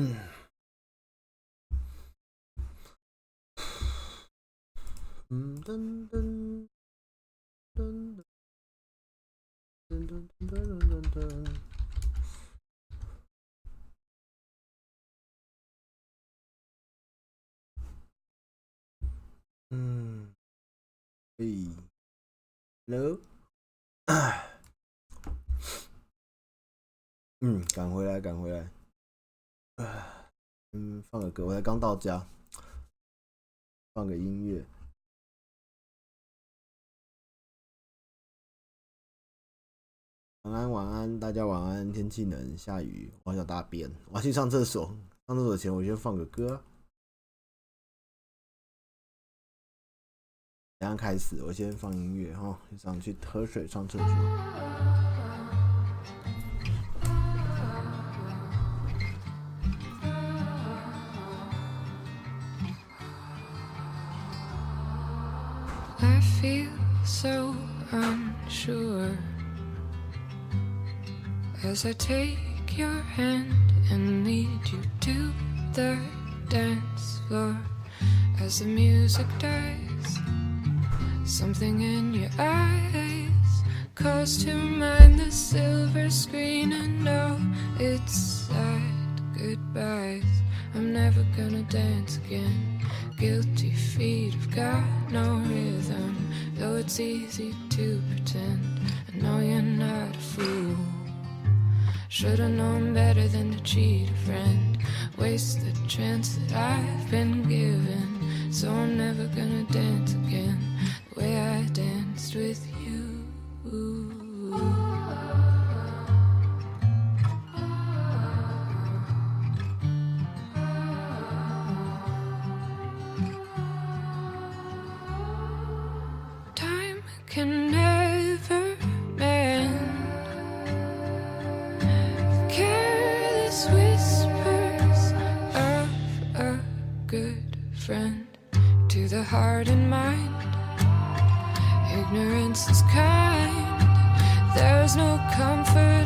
嗯。嗯噔噔噔噔噔噔噔噔噔噔。嗯，嘿，Hello，嗯，赶回来，赶回来。嗯，放个歌，我才刚到家，放个音乐。晚安，晚安，大家晚安。天气冷，下雨，我想大便，我要去上厕所。上厕所前，我先放个歌。等下开始，我先放音乐哈，上去喝水，上厕所。Feel so unsure as I take your hand and lead you to the dance floor as the music dies. Something in your eyes calls to mind the silver screen. I know it's sad goodbyes. I'm never gonna dance again. Guilty feet have got no rhythm. Though it's easy to pretend. I know you're not a fool. Should've known better than to cheat a friend. Waste the chance that I've been given. So I'm never gonna dance again the way I danced with you. Comfort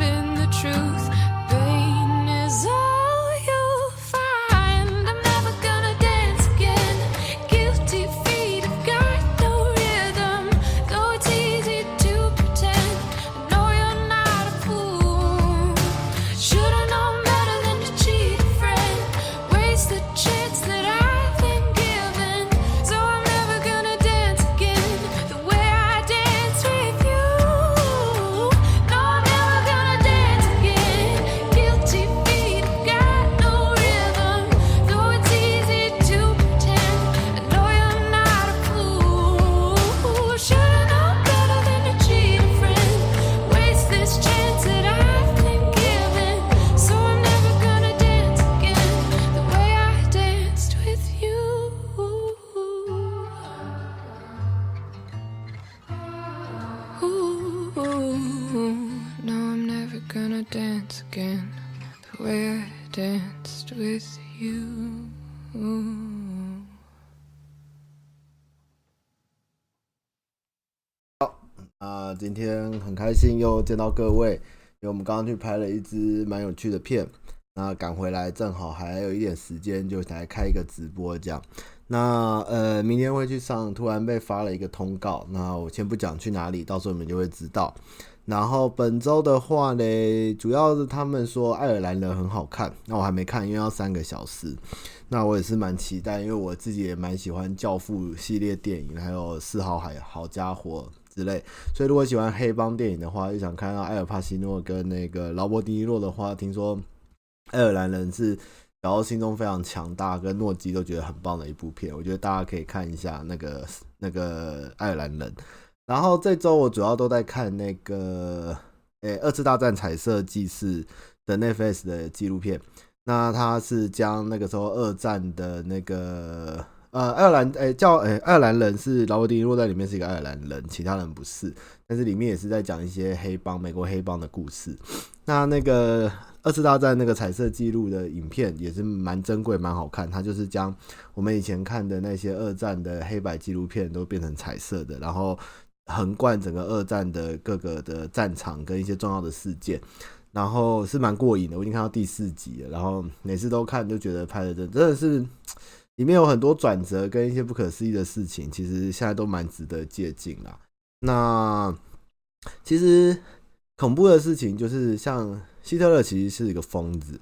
今天很开心又见到各位，因为我们刚刚去拍了一支蛮有趣的片，那赶回来正好还有一点时间，就来开一个直播这样。那呃，明天会去上，突然被发了一个通告，那我先不讲去哪里，到时候你们就会知道。然后本周的话呢，主要是他们说爱尔兰人很好看，那我还没看，因为要三个小时。那我也是蛮期待，因为我自己也蛮喜欢教父系列电影，还有四号海好家伙之类。所以如果喜欢黑帮电影的话，又想看到艾尔帕西诺跟那个劳勃迪尼洛的话，听说爱尔兰人是然后心中非常强大，跟诺基都觉得很棒的一部片。我觉得大家可以看一下那个那个爱尔兰人。然后这周我主要都在看那个，诶，二次大战彩色记事的 Netflix 的纪录片。那他是将那个时候二战的那个，呃，爱尔兰，诶，叫，诶，爱尔兰人是劳勃迪尼洛在里面是一个爱尔兰人，其他人不是。但是里面也是在讲一些黑帮，美国黑帮的故事。那那个二次大战那个彩色记录的影片也是蛮珍贵、蛮好看。它就是将我们以前看的那些二战的黑白纪录片都变成彩色的，然后。横贯整个二战的各个的战场跟一些重要的事件，然后是蛮过瘾的。我已经看到第四集了，然后每次都看就觉得拍的真真的是里面有很多转折跟一些不可思议的事情，其实现在都蛮值得借鉴啦。那其实恐怖的事情就是像希特勒其实是一个疯子。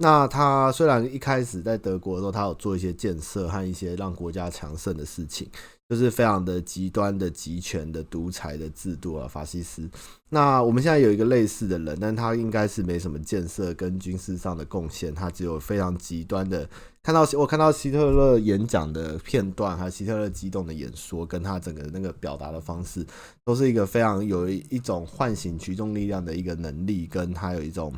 那他虽然一开始在德国的时候，他有做一些建设和一些让国家强盛的事情，就是非常的极端的集权的独裁的制度啊，法西斯。那我们现在有一个类似的人，但他应该是没什么建设跟军事上的贡献，他只有非常极端的。看到我看到希特勒演讲的片段，还有希特勒激动的演说，跟他整个那个表达的方式，都是一个非常有一种唤醒群众力量的一个能力，跟他有一种。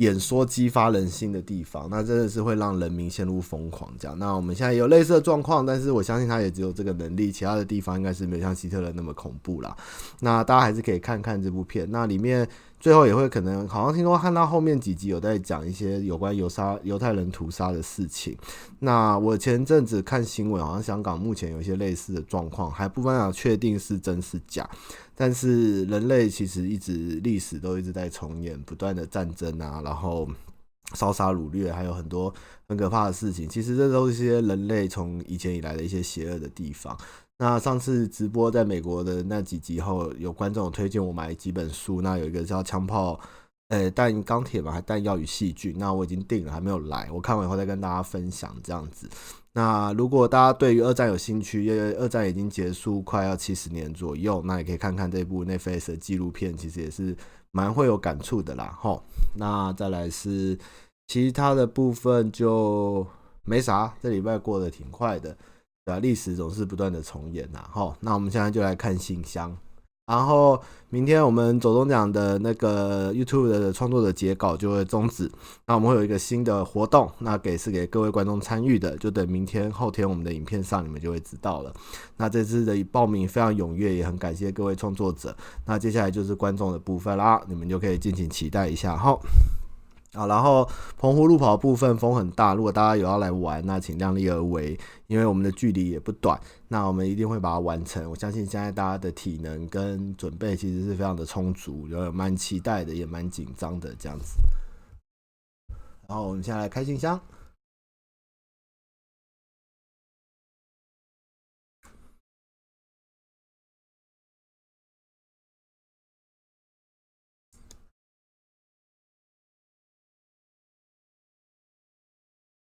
演说激发人心的地方，那真的是会让人民陷入疯狂。这样，那我们现在有类似的状况，但是我相信他也只有这个能力，其他的地方应该是没有像希特勒那么恐怖啦。那大家还是可以看看这部片，那里面。最后也会可能，好像听说看到后面几集有在讲一些有关犹杀犹太人屠杀的事情。那我前阵子看新闻，好像香港目前有一些类似的状况，还不办法确定是真是假。但是人类其实一直历史都一直在重演，不断的战争啊，然后 烧杀掳掠，还有很多很可怕的事情。其实这都是一些人类从以前以来的一些邪恶的地方。那上次直播在美国的那几集后，有观众推荐我买几本书，那有一个叫《枪炮》，呃，弹钢铁嘛，还弹药与细菌，那我已经订了，还没有来，我看完以后再跟大家分享这样子。那如果大家对于二战有兴趣，因为二战已经结束快要七十年左右，那也可以看看这部 Netflix 的纪录片，其实也是蛮会有感触的啦。吼，那再来是其他的部分就没啥，这礼拜过得挺快的。啊，历史总是不断的重演呐。好，那我们现在就来看信箱。然后明天我们走钟奖的那个 YouTube 的创作者截稿就会终止。那我们会有一个新的活动，那给是给各位观众参与的，就等明天后天我们的影片上，你们就会知道了。那这次的报名非常踊跃，也很感谢各位创作者。那接下来就是观众的部分啦，你们就可以敬请期待一下。好。啊，然后澎湖路跑部分风很大，如果大家有要来玩，那请量力而为，因为我们的距离也不短，那我们一定会把它完成。我相信现在大家的体能跟准备其实是非常的充足，有蛮期待的，也蛮紧张的这样子。然后我们现在来开信箱。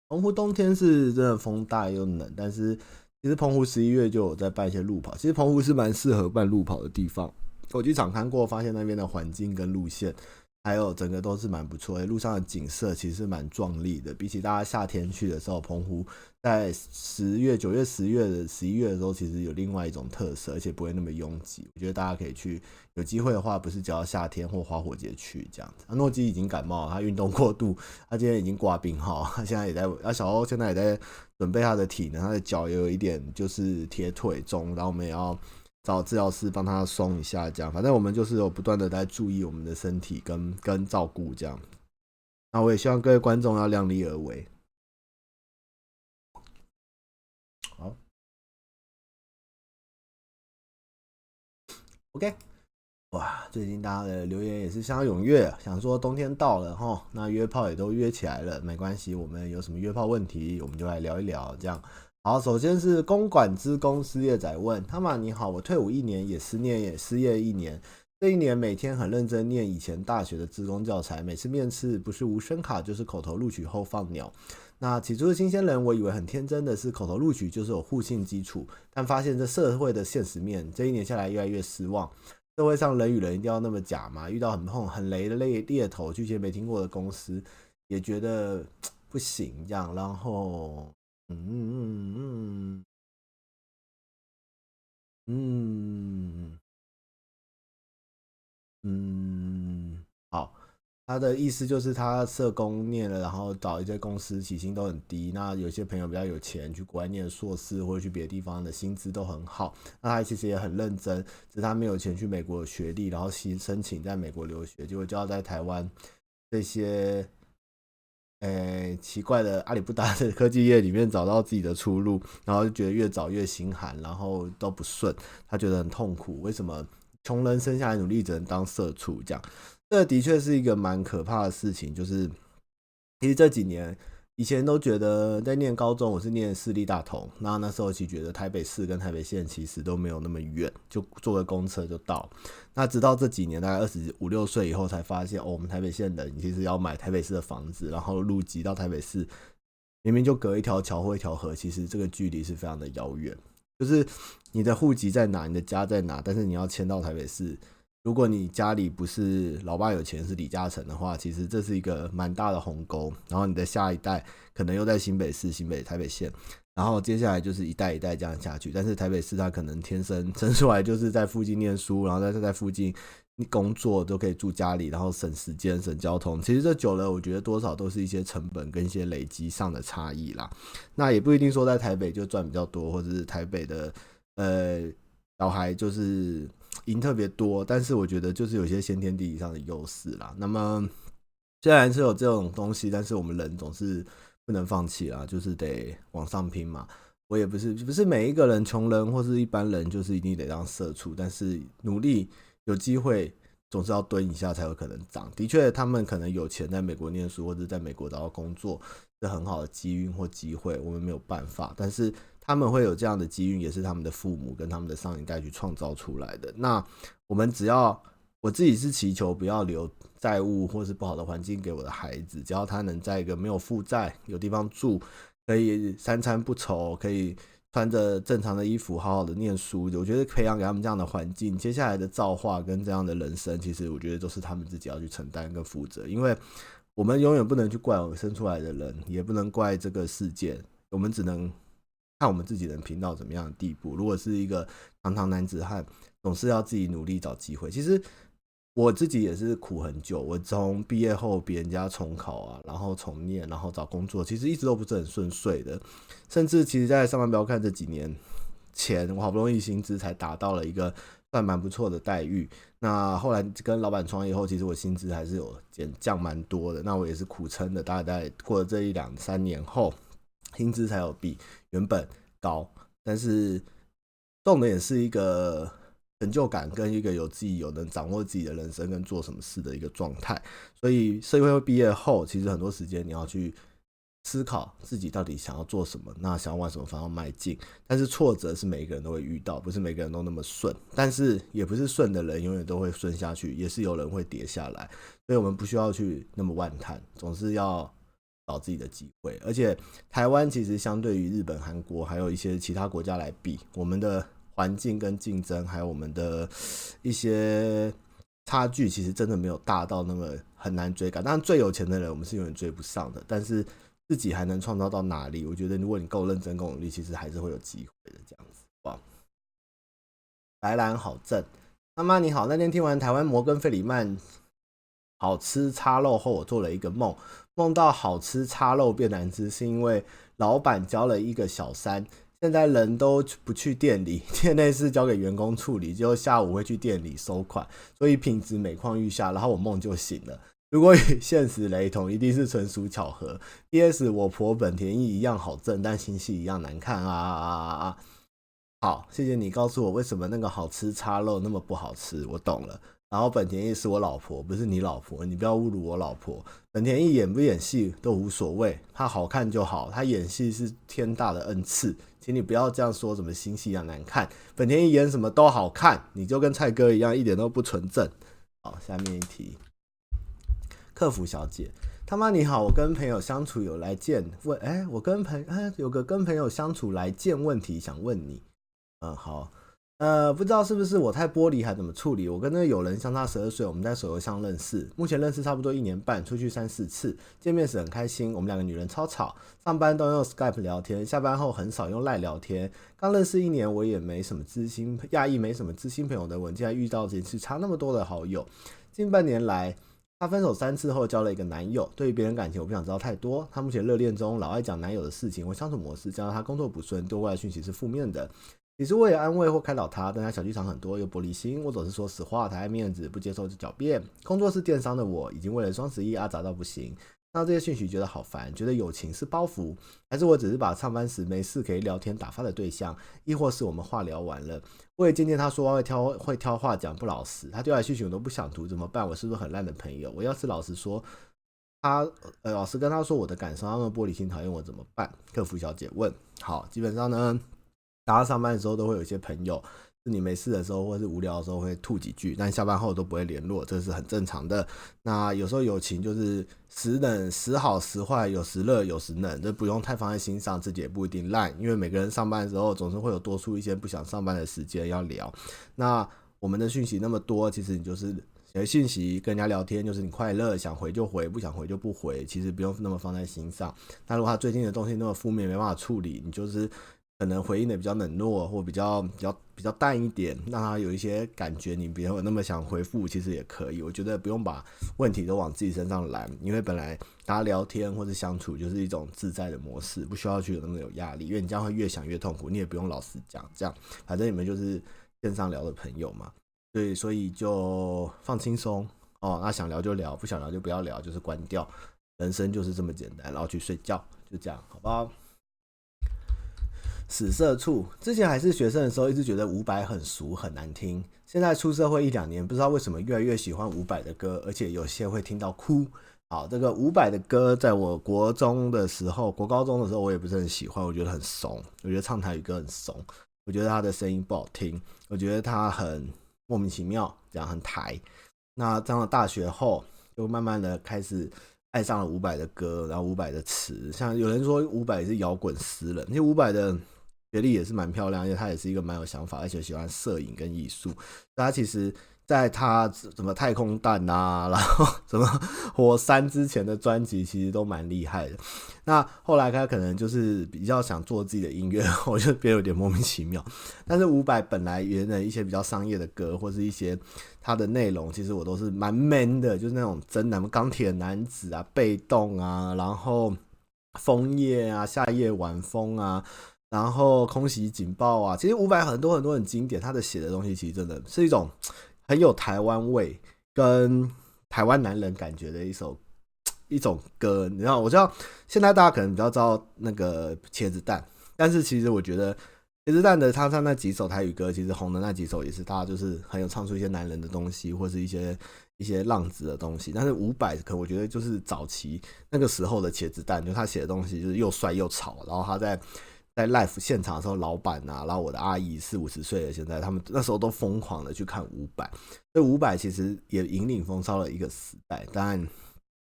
澎湖冬天是真的风大又冷，但是其实澎湖十一月就有在办一些路跑。其实澎湖是蛮适合办路跑的地方。我去场勘过，发现那边的环境跟路线，还有整个都是蛮不错的。路上的景色其实蛮壮丽的，比起大家夏天去的时候，澎湖在十月、九月、十月的十一月的时候，其实有另外一种特色，而且不会那么拥挤。我觉得大家可以去。有机会的话，不是只要夏天或花火节去这样子。啊，诺基已经感冒了，他运动过度，他今天已经挂病号，他现在也在。啊，小欧现在也在准备他的体能，他的脚也有一点就是铁腿中，然后我们也要找治疗师帮他松一下，这样。反正我们就是有不断的在注意我们的身体跟跟照顾这样。那我也希望各位观众要量力而为。好，OK。哇，最近大家的留言也是相当踊跃，想说冬天到了哈，那约炮也都约起来了，没关系，我们有什么约炮问题，我们就来聊一聊。这样，好，首先是公馆之工失业仔问他们：你好，我退伍一年，也失业，也失业一年，这一年每天很认真念以前大学的资工教材，每次面试不是无声卡就是口头录取后放鸟。那起初的新鲜人，我以为很天真的是口头录取就是有互信基础，但发现这社会的现实面，这一年下来越来越失望。社会上人与人一定要那么假吗？遇到很碰很雷的猎猎头，去一些没听过的公司，也觉得不行这样。然后，嗯嗯嗯嗯嗯，好。他的意思就是，他社工念了，然后找一些公司起薪都很低。那有些朋友比较有钱，去国外念硕士或者去别的地方的薪资都很好。那他其实也很认真，只是他没有钱去美国学历，然后申申请在美国留学，结果就要在台湾这些，诶奇怪的阿里不达的科技业里面找到自己的出路，然后就觉得越找越心寒，然后都不顺，他觉得很痛苦。为什么穷人生下来努力只能当社畜这样？这的确是一个蛮可怕的事情。就是其实这几年。以前都觉得在念高中，我是念私立大同，那那时候其实觉得台北市跟台北县其实都没有那么远，就坐个公车就到。那直到这几年，大概二十五六岁以后，才发现哦，我们台北县人其实要买台北市的房子，然后入籍到台北市，明明就隔一条桥或一条河，其实这个距离是非常的遥远。就是你的户籍在哪，你的家在哪，但是你要迁到台北市。如果你家里不是老爸有钱是李嘉诚的话，其实这是一个蛮大的鸿沟。然后你的下一代可能又在新北市、新北台北县，然后接下来就是一代一代这样下去。但是台北市他可能天生 生出来就是在附近念书，然后在在附近工作都可以住家里，然后省时间、省交通。其实这久了，我觉得多少都是一些成本跟一些累积上的差异啦。那也不一定说在台北就赚比较多，或者是台北的呃小孩就是。赢特别多，但是我觉得就是有些先天地理上的优势啦。那么虽然是有这种东西，但是我们人总是不能放弃啦，就是得往上拼嘛。我也不是不是每一个人，穷人或是一般人，就是一定得当社畜，但是努力有机会，总是要蹲一下才有可能涨。的确，他们可能有钱在美国念书或者在美国找到工作是很好的机遇或机会，我们没有办法，但是。他们会有这样的机遇，也是他们的父母跟他们的上一代去创造出来的。那我们只要，我自己是祈求不要留债务或是不好的环境给我的孩子，只要他能在一个没有负债、有地方住，可以三餐不愁，可以穿着正常的衣服，好好的念书。我觉得培养给他们这样的环境，接下来的造化跟这样的人生，其实我觉得都是他们自己要去承担跟负责。因为我们永远不能去怪我们生出来的人，也不能怪这个世界，我们只能。看我们自己能拼到怎么样的地步。如果是一个堂堂男子汉，总是要自己努力找机会。其实我自己也是苦很久。我从毕业后，别人家重考啊，然后重念，然后找工作，其实一直都不是很顺遂的。甚至其实，在上班不要看这几年前，我好不容易薪资才达到了一个算蛮不错的待遇。那后来跟老板创业后，其实我薪资还是有减降蛮多的。那我也是苦撑的，大概过了这一两三年后。薪资才有比原本高，但是重点是一个成就感跟一个有自己有能掌握自己的人生跟做什么事的一个状态。所以社会毕业后，其实很多时间你要去思考自己到底想要做什么，那想要往什么方向迈进。但是挫折是每个人都会遇到，不是每个人都那么顺，但是也不是顺的人永远都会顺下去，也是有人会跌下来。所以我们不需要去那么万叹，总是要。找自己的机会，而且台湾其实相对于日本、韩国，还有一些其他国家来比，我们的环境跟竞争，还有我们的一些差距，其实真的没有大到那么很难追赶。当然，最有钱的人我们是永远追不上的，但是自己还能创造到哪里？我觉得如果你够认真、够努力，其实还是会有机会的。这样子，哇！白兰好正，妈妈你好。那天听完台湾摩根费里曼好吃叉肉后，我做了一个梦。梦到好吃叉肉变难吃，是因为老板交了一个小三，现在人都不去店里，店内事交给员工处理，就下午会去店里收款，所以品质每况愈下。然后我梦就醒了。如果与 现实雷同，一定是纯属巧合。P.S. 我婆本田翼一样好正，但心戏一样难看啊啊啊啊！好，谢谢你告诉我为什么那个好吃叉肉那么不好吃，我懂了。然后本田翼是我老婆，不是你老婆，你不要侮辱我老婆。本田翼演不演戏都无所谓，他好看就好。他演戏是天大的恩赐，请你不要这样说，什么新戏一样难看。本田翼演什么都好看，你就跟蔡哥一样，一点都不纯正。好，下面一题，客服小姐，他妈你好，我跟朋友相处有来见问，哎，我跟朋哎有个跟朋友相处来见问题想问你，嗯，好。呃，不知道是不是我太玻璃还怎么处理？我跟那个友人相差十二岁，我们在手游上认识，目前认识差不多一年半，出去三四次，见面时很开心。我们两个女人超吵，上班都用 Skype 聊天，下班后很少用 Line 聊天。刚认识一年，我也没什么知心，讶异没什么知心朋友的我，竟然遇到这次差那么多的好友。近半年来，她分手三次后交了一个男友，对于别人感情我不想知道太多。她目前热恋中，老爱讲男友的事情或相处模式，加上她工作不顺，对外讯息是负面的。其实为了安慰或开导他，但他小剧场很多，又玻璃心。我总是说实话，太爱面子，不接受就狡辩。工作是电商的我，已经为了双十一阿砸到不行。那这些讯息觉得好烦，觉得友情是包袱，还是我只是把上班时没事可以聊天打发的对象，亦或是我们话聊完了？我也渐渐他说话会挑会挑话讲不老实，他丢来讯息我都不想读，怎么办？我是不是很烂的朋友？我要是老实说，他呃老实跟他说我的感受，他们玻璃心讨厌我怎么办？客服小姐问。好，基本上呢，大家上班的时候都会有一些朋友。你没事的时候，或是无聊的时候会吐几句，但下班后都不会联络，这是很正常的。那有时候友情就是时冷时好时坏，有时热有时冷，这不用太放在心上，自己也不一定烂，因为每个人上班的时候总是会有多出一些不想上班的时间要聊。那我们的讯息那么多，其实你就是写信息跟人家聊天，就是你快乐想回就回，不想回就不回，其实不用那么放在心上。那如果他最近的东西那么负面，没办法处理，你就是。可能回应的比较冷落，或比较比较比较淡一点，让他有一些感觉，你没有那么想回复，其实也可以。我觉得不用把问题都往自己身上揽，因为本来大家聊天或者相处就是一种自在的模式，不需要去有那么有压力，因为你这样会越想越痛苦。你也不用老实讲，这样反正你们就是线上聊的朋友嘛，对，所以就放轻松哦。那想聊就聊，不想聊就不要聊，就是关掉。人生就是这么简单，然后去睡觉，就这样，好不好？死社畜，之前还是学生的时候，一直觉得伍佰很俗很难听。现在出社会一两年，不知道为什么越来越喜欢伍佰的歌，而且有些会听到哭。好，这个伍佰的歌，在我国中的时候、国高中的时候，我也不是很喜欢，我觉得很怂。我觉得唱台语歌很怂，我觉得他的声音不好听，我觉得他很莫名其妙，这样很台。那上了大学后，就慢慢的开始爱上了伍佰的歌，然后伍佰的词，像有人说伍佰是摇滚诗人，因为伍佰的。学历也是蛮漂亮，因为他也是一个蛮有想法，而且喜欢摄影跟艺术。他其实，在他什么太空蛋啊，然后什么火山之前的专辑，其实都蛮厉害的。那后来他可能就是比较想做自己的音乐，我觉得有点莫名其妙。但是伍佰本来原的一些比较商业的歌，或是一些他的内容，其实我都是蛮 man 的，就是那种真男钢铁男子啊，被动啊，然后枫叶啊，夏夜晚风啊。然后空袭警报啊，其实伍佰很多很多很经典，他的写的东西其实真的是一种很有台湾味跟台湾男人感觉的一首一种歌。你知道，我知道现在大家可能比较知道那个茄子蛋，但是其实我觉得茄子蛋的他唱那几首台语歌，其实红的那几首也是大家就是很有唱出一些男人的东西，或是一些一些浪子的东西。但是伍佰可我觉得就是早期那个时候的茄子蛋，就他写的东西就是又帅又潮，然后他在。在 live 现场的时候，老板啊，然后我的阿姨四五十岁了，现在他们那时候都疯狂的去看五百，所以伍佰其实也引领风骚了一个时代。当然，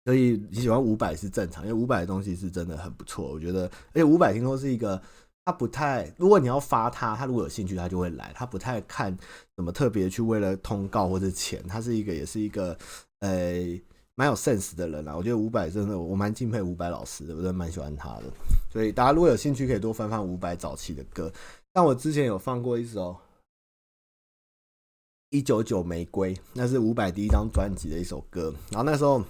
所以你喜欢五百是正常，因为五百的东西是真的很不错，我觉得。而且五百听说是一个，他不太，如果你要发他，他如果有兴趣，他就会来，他不太看什么特别去为了通告或者钱，他是一个，也是一个，呃、蛮有 sense 的人啊，我觉得伍佰真的，我蛮敬佩伍佰老师的，我真的蛮喜欢他的。所以大家如果有兴趣，可以多翻翻伍佰早期的歌。但我之前有放过一首《一九九玫瑰》，那是伍佰第一张专辑的一首歌。然后那时候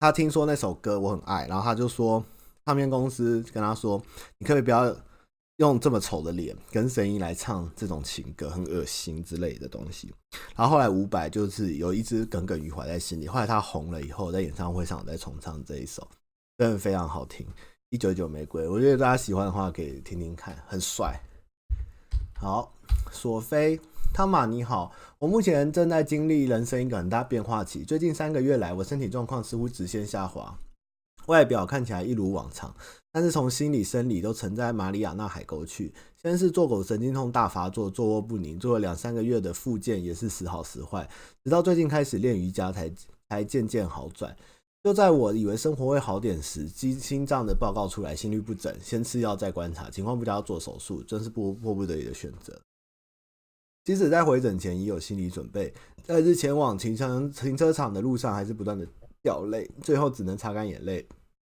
他听说那首歌我很爱，然后他就说唱片公司跟他说：“你可不可以不要。”用这么丑的脸跟声音来唱这种情歌，很恶心之类的东西。然后后来伍佰就是有一直耿耿于怀在心里。后来他红了以后，在演唱会上再重唱这一首，真的非常好听。一九九玫瑰，我觉得大家喜欢的话可以听听看，很帅。好，索菲汤玛你好，我目前正在经历人生一个很大变化期。最近三个月来，我身体状况似乎直线下滑。外表看起来一如往常，但是从心理、生理都沉在马里亚纳海沟去。先是坐骨神经痛大发作，坐卧不宁，做了两三个月的复健，也是时好时坏。直到最近开始练瑜伽才，才渐渐好转。就在我以为生活会好点时，心心脏的报告出来，心律不整，先吃药再观察，情况不佳要做手术，真是迫迫不得已的选择。即使在回诊前已有心理准备，在日前往停车停车场的路上，还是不断的。掉泪，最后只能擦干眼泪，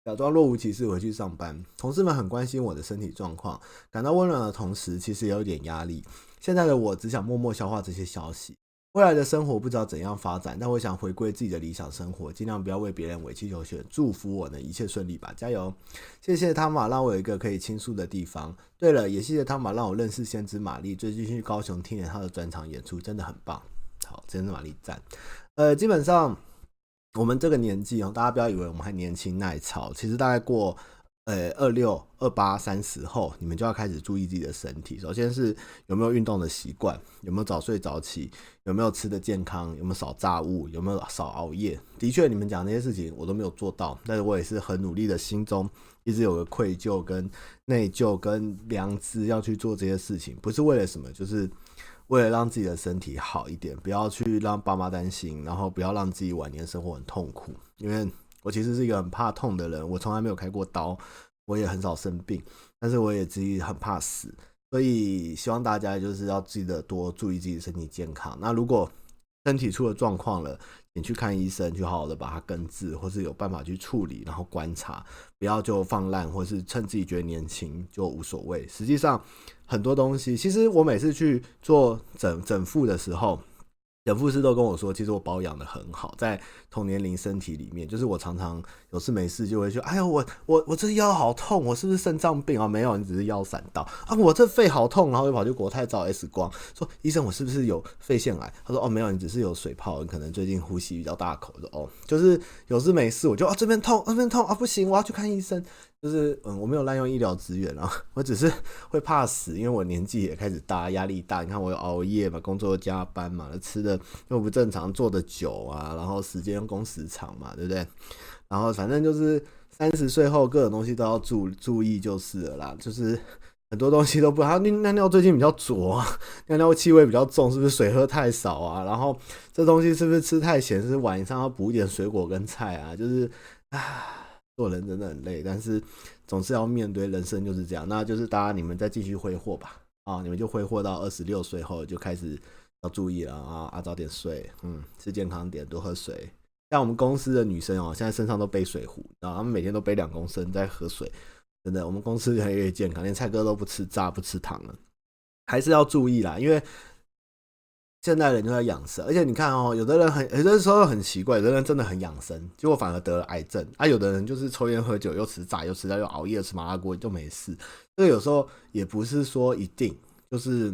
假装若无其事回去上班。同事们很关心我的身体状况，感到温暖的同时，其实也有点压力。现在的我只想默默消化这些消息。未来的生活不知道怎样发展，但我想回归自己的理想生活，尽量不要为别人委曲求全。祝福我能一切顺利吧，加油！谢谢汤玛让我有一个可以倾诉的地方。对了，也谢谢汤玛让我认识先知玛丽，最近去高雄听了他的专场演出，真的很棒。好，先知玛丽赞。呃，基本上。我们这个年纪哦，大家不要以为我们还年轻耐操，其实大概过。呃，二六、二八、三十后，你们就要开始注意自己的身体。首先是有没有运动的习惯，有没有早睡早起，有没有吃的健康，有没有少炸物，有没有少熬夜。的确，你们讲那些事情我都没有做到，但是我也是很努力的，心中一直有个愧疚、跟内疚、跟良知要去做这些事情，不是为了什么，就是为了让自己的身体好一点，不要去让爸妈担心，然后不要让自己晚年生活很痛苦，因为。我其实是一个很怕痛的人，我从来没有开过刀，我也很少生病，但是我也自己很怕死，所以希望大家就是要记得多注意自己身体健康。那如果身体出了状况了，你去看医生，去好好的把它根治，或是有办法去处理，然后观察，不要就放烂，或是趁自己觉得年轻就无所谓。实际上很多东西，其实我每次去做整整复的时候。整复师都跟我说，其实我保养得很好，在同年龄身体里面，就是我常常有事没事就会说，哎呀，我我我这腰好痛，我是不是肾脏病啊？没有，你只是腰闪到啊。我这肺好痛，然后又跑去国泰照 X 光，说医生，我是不是有肺腺癌？他说哦，没有，你只是有水泡，你可能最近呼吸比较大口。说哦，就是有事没事，我就啊这边痛，那边痛啊，不行，我要去看医生。就是嗯，我没有滥用医疗资源啊，我只是会怕死，因为我年纪也开始大，压力大。你看我有熬夜嘛，工作加班嘛，吃的又不正常，坐的久啊，然后时间工时长嘛，对不对？然后反正就是三十岁后各种东西都要注注意就是了啦，就是很多东西都不好。尿尿最近比较浊啊，尿尿气味比较重，是不是水喝太少啊？然后这东西是不是吃太咸？是不是晚上要补一点水果跟菜啊？就是啊。做人真的很累，但是总是要面对，人生就是这样。那就是大家你们再继续挥霍吧，啊，你们就挥霍到二十六岁后就开始要注意了啊啊，早点睡，嗯，吃健康点，多喝水。像我们公司的女生哦，现在身上都背水壶，然后她们每天都背两公升在喝水，真的，我们公司越来越健康，连菜哥都不吃炸不吃糖了，还是要注意啦，因为。现代人就在养生，而且你看哦，有的人很，有的时候很奇怪，有的人真的很养生，结果反而得了癌症啊。有的人就是抽烟喝酒，又吃炸，又吃到又熬夜吃麻辣锅就没事。这个有时候也不是说一定就是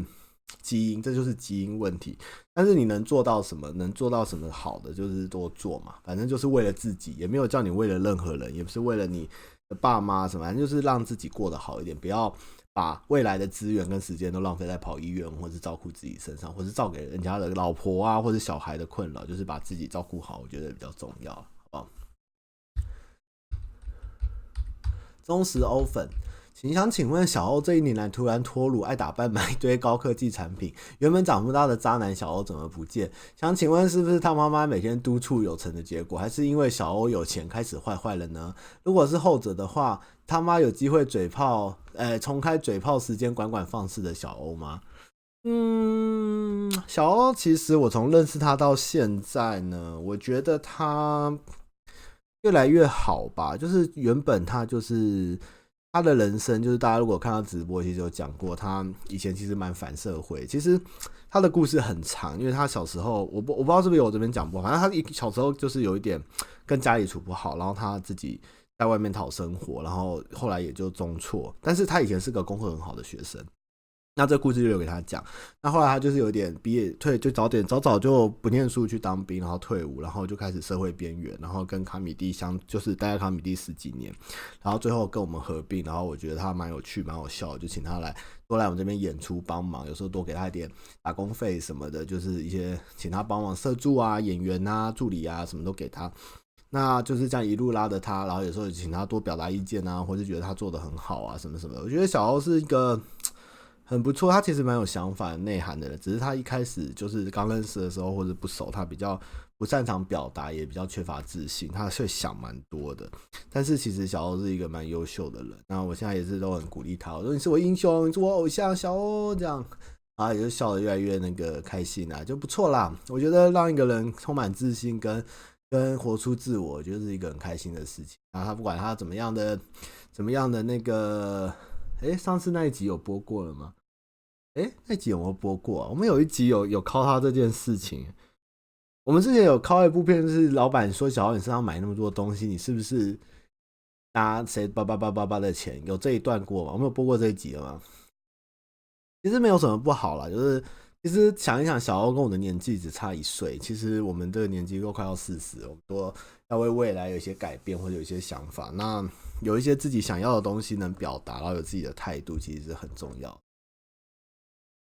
基因，这就是基因问题。但是你能做到什么，能做到什么好的，就是多做嘛。反正就是为了自己，也没有叫你为了任何人，也不是为了你的爸妈什么，反正就是让自己过得好一点，不要。把未来的资源跟时间都浪费在跑医院，或是照顾自己身上，或是照给人家的老婆啊，或者小孩的困扰，就是把自己照顾好，我觉得比较重要，好不好？忠实欧粉。你想请问小欧这一年来突然脱乳，爱打扮，买一堆高科技产品，原本长不大的渣男小欧怎么不见？想请问是不是他妈妈每天督促有成的结果，还是因为小欧有钱开始坏坏了呢？如果是后者的话，他妈有机会嘴炮，呃，重开嘴炮时间管管放肆的小欧吗？嗯，小欧其实我从认识他到现在呢，我觉得他越来越好吧，就是原本他就是。他的人生就是大家如果看他直播，其实有讲过，他以前其实蛮反社会。其实他的故事很长，因为他小时候，我不我不知道是不是有我这边讲过，反正他一小时候就是有一点跟家里处不好，然后他自己在外面讨生活，然后后来也就中辍。但是他以前是个功课很好的学生。那这故事就留给他讲。那后来他就是有点毕业退，就早点早早就不念书去当兵，然后退伍，然后就开始社会边缘，然后跟卡米蒂相就是待在卡米蒂十几年，然后最后跟我们合并。然后我觉得他蛮有趣，蛮好笑，就请他来多来我们这边演出帮忙，有时候多给他一点打工费什么的，就是一些请他帮忙摄助啊、演员啊、助理啊，什么都给他。那就是这样一路拉着他，然后有时候请他多表达意见啊，或者觉得他做得很好啊，什么什么的。我觉得小欧是一个。很不错，他其实蛮有想法、内涵的人，只是他一开始就是刚认识的时候或者不熟，他比较不擅长表达，也比较缺乏自信，他会想蛮多的。但是其实小欧是一个蛮优秀的人，那我现在也是都很鼓励他，我说你是我英雄，你是我偶像，小欧这样啊，也就笑得越来越那个开心啊，就不错啦。我觉得让一个人充满自信跟跟活出自我，就是一个很开心的事情。啊，他不管他怎么样的怎么样的那个。哎，上次那一集有播过了吗？哎，那集有没有播过啊？我们有一集有有靠他这件事情。我们之前有靠一部片，是老板说：“小欧，你身上买那么多东西，你是不是拿谁叭叭叭叭叭的钱？”有这一段过吗？我们有播过这一集了吗？其实没有什么不好啦，就是其实想一想，小欧跟我的年纪只差一岁，其实我们这个年纪都快要四十，我们都要为未来有一些改变或者有一些想法。那有一些自己想要的东西能表达，然后有自己的态度，其实是很重要。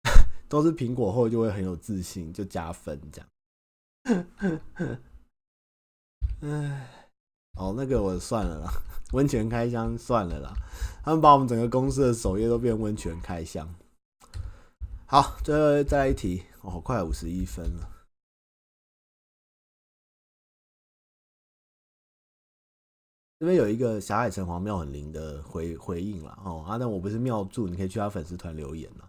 都是苹果后就会很有自信，就加分这样。唉，哦，那个我算了啦，温泉开箱算了啦。他们把我们整个公司的首页都变温泉开箱。好，最后再来一题，哦，快五十一分了。这边有一个霞海城隍庙很灵的回回应了哦，啊，但我不是庙祝，你可以去他粉丝团留言了。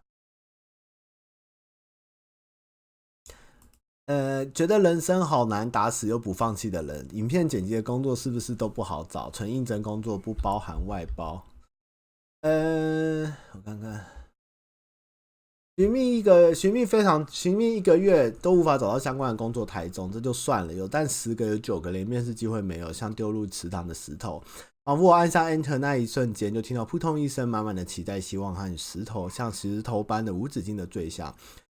呃，觉得人生好难，打死又不放弃的人，影片剪辑的工作是不是都不好找？纯应征工作不包含外包。呃，我看看，寻觅一个寻觅非常寻觅一个月都无法找到相关的工作，台中这就算了，有但十个有九个连面试机会没有，像丢入池塘的石头。仿佛我按下 Enter 那一瞬间，就听到扑通一声，满满的期待、希望和石头像石头般的无止境的坠下。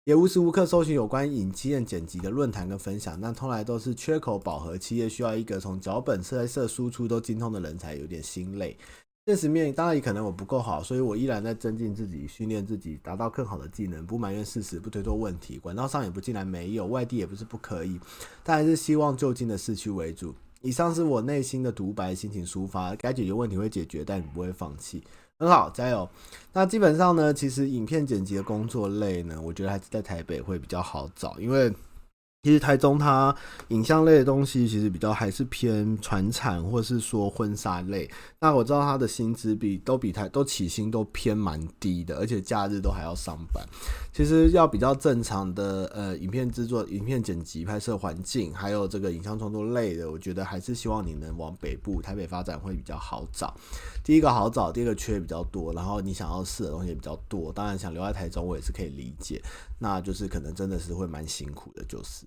也无时无刻搜寻有关影片剪辑的论坛跟分享，但从来都是缺口饱和，企业需要一个从脚本、拍摄、输出都精通的人才，有点心累。现实面当然也可能我不够好，所以我依然在增进自己、训练自己，达到更好的技能。不埋怨事实，不推脱问题，管道上也不尽然没有，外地也不是不可以，但还是希望就近的市区为主。以上是我内心的独白，心情抒发，该解决问题会解决，但你不会放弃。很好，加油！那基本上呢，其实影片剪辑的工作类呢，我觉得还是在台北会比较好找，因为。其实台中它影像类的东西其实比较还是偏传产或是说婚纱类。那我知道它的薪资比都比台都起薪都偏蛮低的，而且假日都还要上班。其实要比较正常的呃影片制作、影片剪辑、拍摄环境，还有这个影像创作类的，我觉得还是希望你能往北部台北发展会比较好找。第一个好找，第二个缺比较多，然后你想要试的东西也比较多。当然想留在台中，我也是可以理解。那就是可能真的是会蛮辛苦的，就是。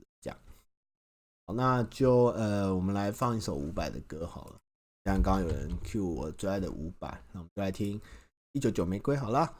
好，那就呃，我们来放一首伍佰的歌好了。像刚刚有人 cue 我最爱的伍佰，那我们就来听《一九九玫瑰》好了。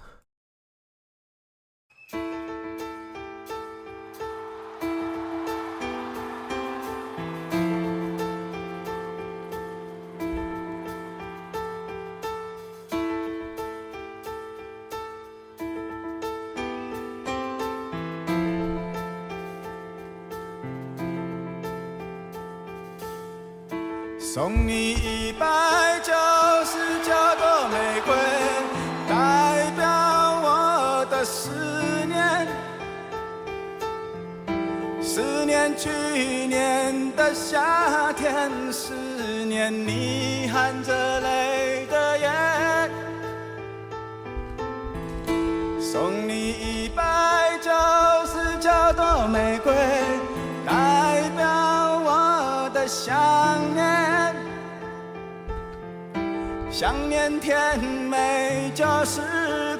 念你含着泪的眼。送你一百九十九朵玫瑰，代表我的想念。想念甜美旧时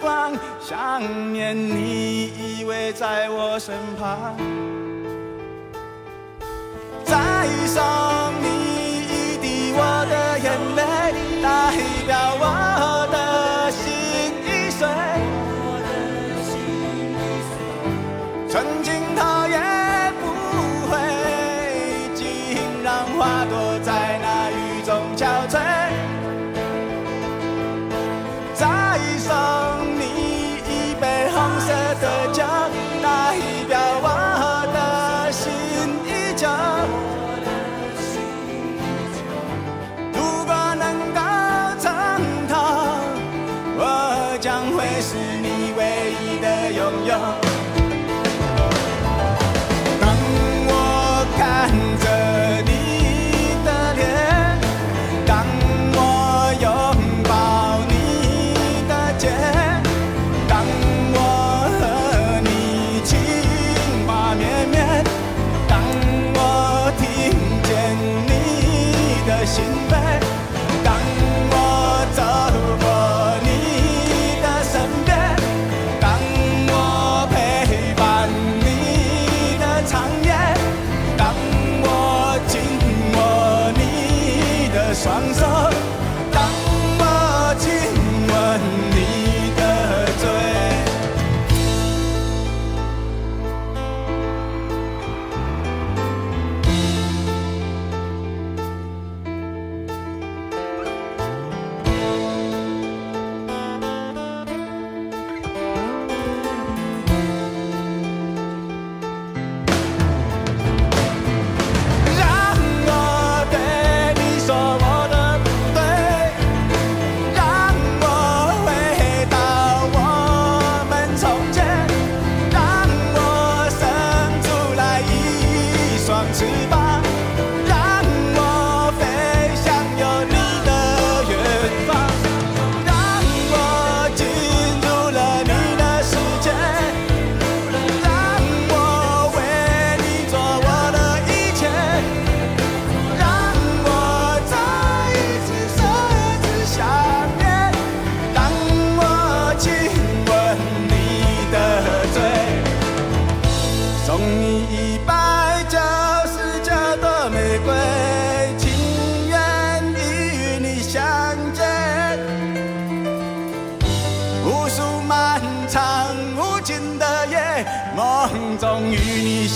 光，想念你依偎在我身旁。再送你我的眼泪，代表我的心已碎。曾经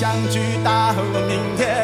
相聚到明天。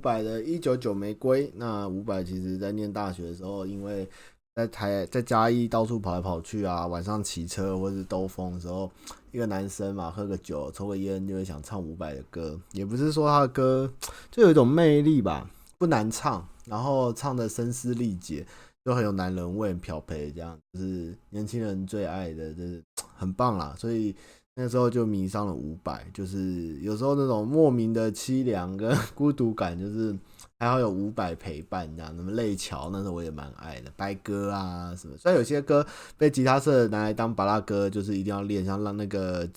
伍佰的一九九玫瑰，那伍佰其实在念大学的时候，因为在台在嘉义到处跑来跑去啊，晚上骑车或是兜风的时候，一个男生嘛，喝个酒抽个烟就会想唱伍佰的歌，也不是说他的歌就有一种魅力吧，不难唱，然后唱的声嘶力竭，就很有男人味，漂培这样，就是年轻人最爱的，就是很棒啦，所以。那时候就迷上了伍佰，就是有时候那种莫名的凄凉跟 孤独感，就是还好有伍佰陪伴这样。什么泪桥，那时候我也蛮爱的，白歌啊什么。虽然有些歌被吉他社拿来当巴拉歌，就是一定要练，像让那个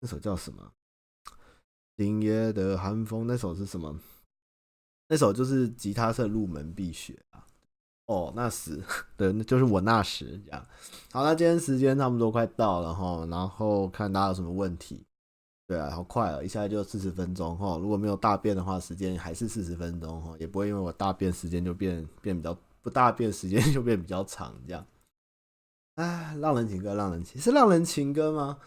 那首叫什么《今夜的寒风》，那首是什么？那首就是吉他社入门必学啊。哦，那时对，那就是我那时这样。好，那今天时间差不多快到了哈，然后看大家有什么问题。对啊，好快啊，一下就四十分钟哈。如果没有大便的话，时间还是四十分钟哈，也不会因为我大便时间就变变比较不大便时间就变比较长这样。哎，浪人情歌，浪人情是浪人情歌吗？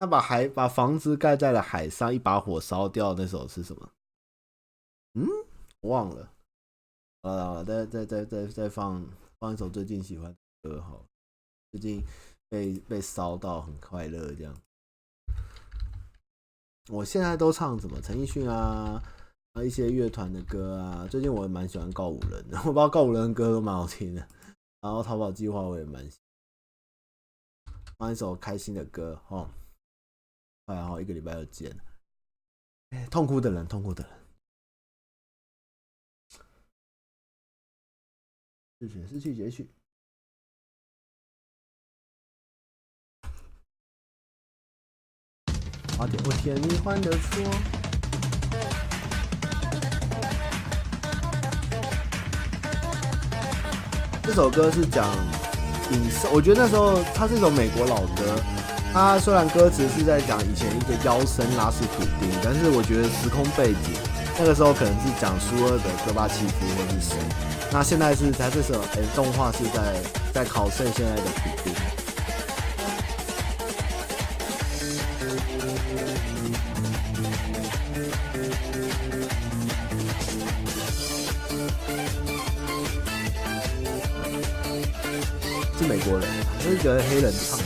那把海把房子盖在了海上，一把火烧掉那首是什么？嗯，忘了。啊，再再再再再放放一首最近喜欢的歌哈，最近被被烧到很快乐这样。我现在都唱什么陈奕迅啊，啊一些乐团的歌啊。最近我也蛮喜欢告五人的，我不知道告五人的歌都蛮好听的。然后逃跑计划我也蛮喜欢，放一首开心的歌哈。然后一个礼拜又见。哎痛苦的人，痛苦的人。是显示器截取。花点我甜蜜换的错。这首歌是讲影视，我觉得那时候它是一首美国老歌。它虽然歌词是在讲以前一个妖僧拉斯普丁，但是我觉得时空背景那个时候可能是讲苏俄的戈巴契夫或是谁。那现在是在这首哎，动画是在在考证现在的普丁。是美国人，是一个黑人唱的。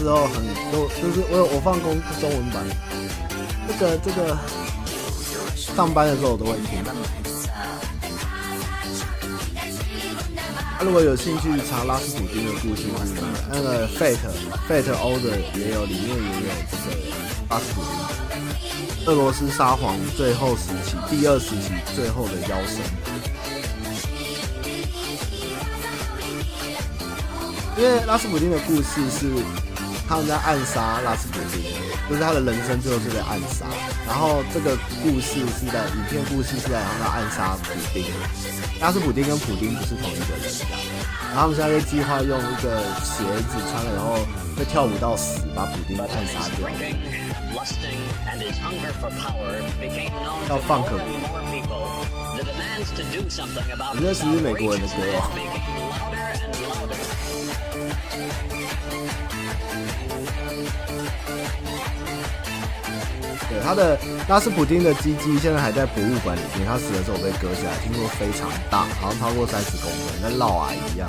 时候很多，就是我有我放公中文版，这个这个上班的时候我都会听。啊，如果有兴趣查拉斯普丁的故事，那个 Fate Fate Order 也有，里面也有这个拉斯普丁，俄罗斯沙皇最后时期第二时期最后的妖神。因为拉斯普丁的故事是他们在暗杀拉斯普丁，就是他的人生最后是被暗杀。然后这个故事是在影片故事是在让他暗杀普丁。拉斯普丁跟普丁不是同一个人。然后他们现在就计划用一个鞋子穿了，然后会跳舞到死，把普丁暗杀掉。要放可不？你那是美国人的歌哦？对，他的拉斯普丁的鸡鸡现在还在博物馆里面，他死的时候被割下来，听说非常大，好像超过三十公分，跟嫪毐一样。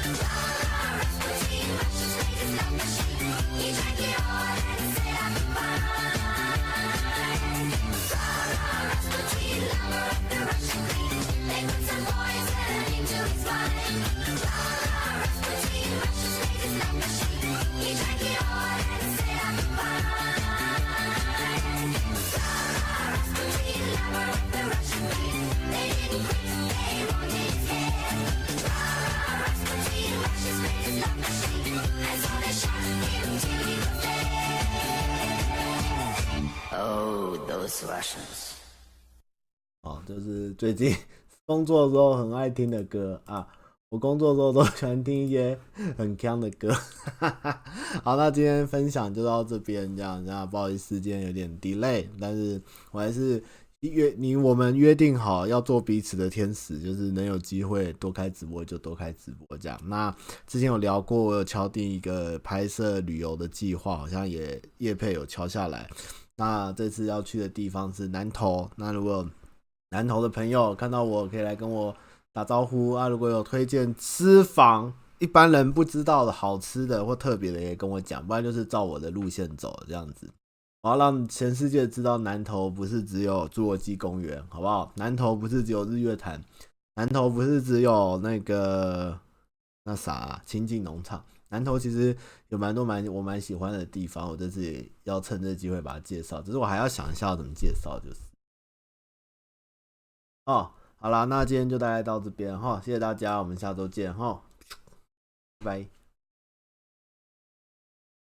哦，就是最近工作的时候很爱听的歌啊！我工作的时候都喜欢听一些很锵的歌。好，那今天分享就到这边，这样，那不好意思，今天有点 delay，但是我还是约你，我们约定好要做彼此的天使，就是能有机会多开直播就多开直播这样。那之前有聊过，我有敲定一个拍摄旅游的计划，好像也叶配有敲下来。那这次要去的地方是南投。那如果南投的朋友看到我，可以来跟我打招呼啊！如果有推荐私房一般人不知道的好吃的或特别的，也跟我讲，不然就是照我的路线走这样子。我要让全世界知道，南投不是只有侏罗纪公园，好不好？南投不是只有日月潭，南投不是只有那个那啥啊，清境农场。南投其实有蛮多蛮我蛮喜欢的地方，我这次也要趁这机会把它介绍。只是我还要想一下要怎么介绍，就是哦，好啦，那今天就大概到这边哈，谢谢大家，我们下周见哈，拜拜。